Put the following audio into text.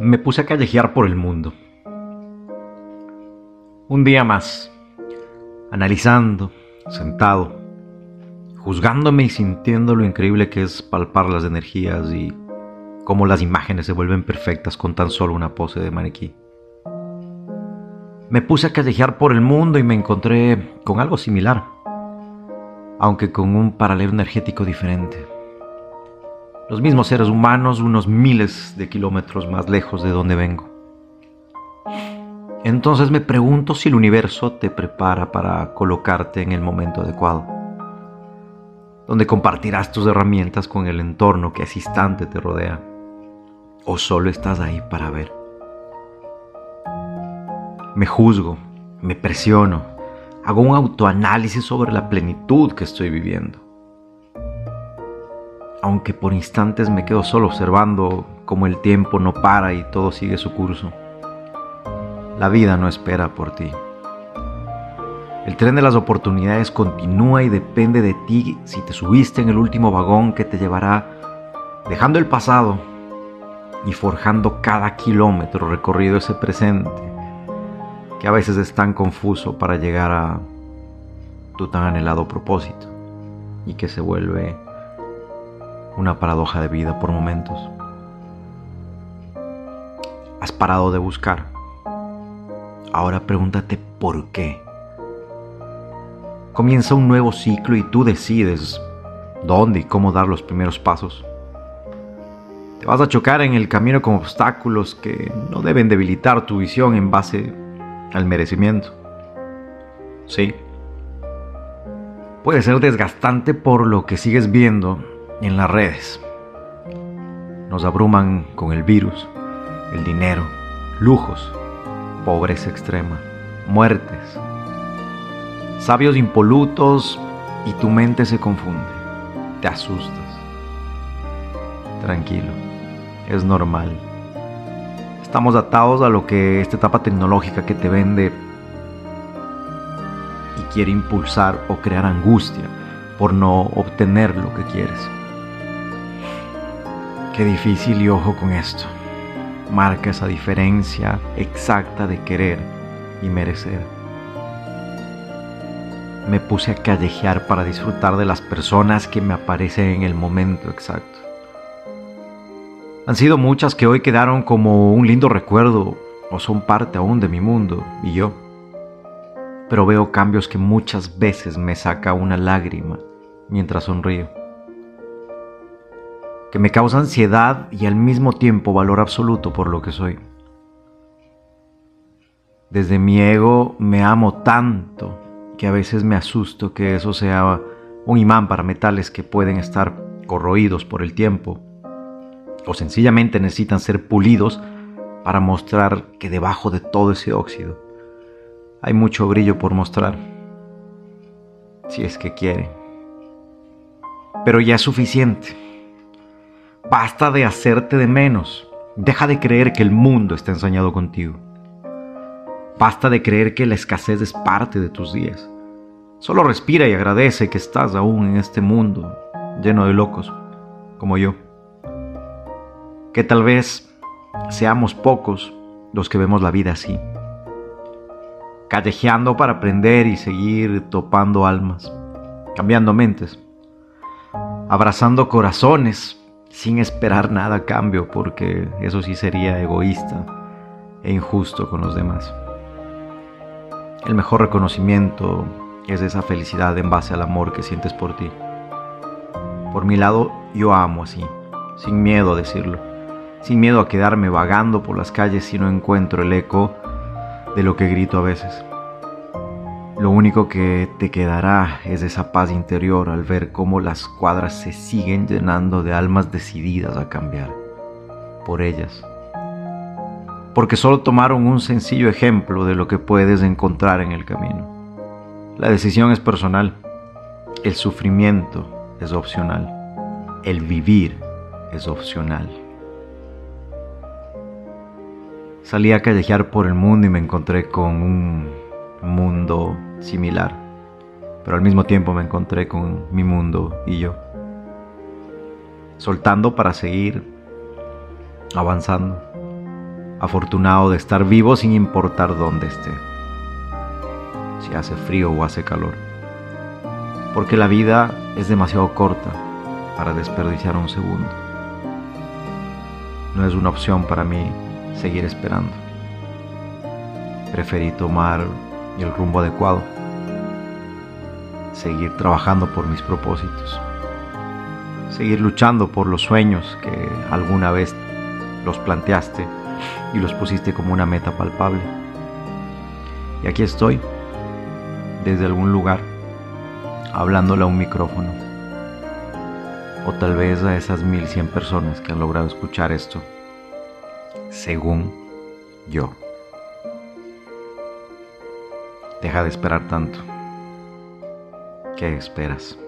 me puse a callejear por el mundo. Un día más, analizando, sentado, juzgándome y sintiendo lo increíble que es palpar las energías y cómo las imágenes se vuelven perfectas con tan solo una pose de maniquí. Me puse a callejear por el mundo y me encontré con algo similar, aunque con un paralelo energético diferente. Los mismos seres humanos unos miles de kilómetros más lejos de donde vengo. Entonces me pregunto si el universo te prepara para colocarte en el momento adecuado, donde compartirás tus herramientas con el entorno que a te rodea, o solo estás ahí para ver. Me juzgo, me presiono, hago un autoanálisis sobre la plenitud que estoy viviendo. Aunque por instantes me quedo solo observando cómo el tiempo no para y todo sigue su curso. La vida no espera por ti. El tren de las oportunidades continúa y depende de ti si te subiste en el último vagón que te llevará dejando el pasado y forjando cada kilómetro recorrido ese presente que a veces es tan confuso para llegar a tu tan anhelado propósito y que se vuelve una paradoja de vida por momentos. Has parado de buscar Ahora pregúntate por qué. Comienza un nuevo ciclo y tú decides dónde y cómo dar los primeros pasos. Te vas a chocar en el camino con obstáculos que no deben debilitar tu visión en base al merecimiento. Sí. Puede ser desgastante por lo que sigues viendo en las redes. Nos abruman con el virus, el dinero, lujos, pobreza extrema, muertes, sabios impolutos y tu mente se confunde, te asustas. Tranquilo, es normal. Estamos atados a lo que esta etapa tecnológica que te vende y quiere impulsar o crear angustia por no obtener lo que quieres. Qué difícil y ojo con esto marca esa diferencia exacta de querer y merecer. Me puse a callejear para disfrutar de las personas que me aparecen en el momento exacto. Han sido muchas que hoy quedaron como un lindo recuerdo o son parte aún de mi mundo y yo. Pero veo cambios que muchas veces me saca una lágrima mientras sonrío que me causa ansiedad y al mismo tiempo valor absoluto por lo que soy. Desde mi ego me amo tanto que a veces me asusto que eso sea un imán para metales que pueden estar corroídos por el tiempo o sencillamente necesitan ser pulidos para mostrar que debajo de todo ese óxido hay mucho brillo por mostrar, si es que quiere. Pero ya es suficiente Basta de hacerte de menos. Deja de creer que el mundo está ensañado contigo. Basta de creer que la escasez es parte de tus días. Solo respira y agradece que estás aún en este mundo lleno de locos, como yo. Que tal vez seamos pocos los que vemos la vida así. Callejeando para aprender y seguir topando almas, cambiando mentes, abrazando corazones sin esperar nada a cambio, porque eso sí sería egoísta e injusto con los demás. El mejor reconocimiento es esa felicidad en base al amor que sientes por ti. Por mi lado, yo amo así, sin miedo a decirlo, sin miedo a quedarme vagando por las calles si no encuentro el eco de lo que grito a veces. Lo único que te quedará es esa paz interior al ver cómo las cuadras se siguen llenando de almas decididas a cambiar por ellas. Porque solo tomaron un sencillo ejemplo de lo que puedes encontrar en el camino. La decisión es personal, el sufrimiento es opcional, el vivir es opcional. Salí a callejear por el mundo y me encontré con un mundo similar, pero al mismo tiempo me encontré con mi mundo y yo, soltando para seguir avanzando, afortunado de estar vivo sin importar dónde esté, si hace frío o hace calor, porque la vida es demasiado corta para desperdiciar un segundo. No es una opción para mí seguir esperando. Preferí tomar el rumbo adecuado, seguir trabajando por mis propósitos, seguir luchando por los sueños que alguna vez los planteaste y los pusiste como una meta palpable. Y aquí estoy, desde algún lugar, hablándole a un micrófono. O tal vez a esas 1100 personas que han logrado escuchar esto, según yo. Deja de esperar tanto. ¿Qué esperas?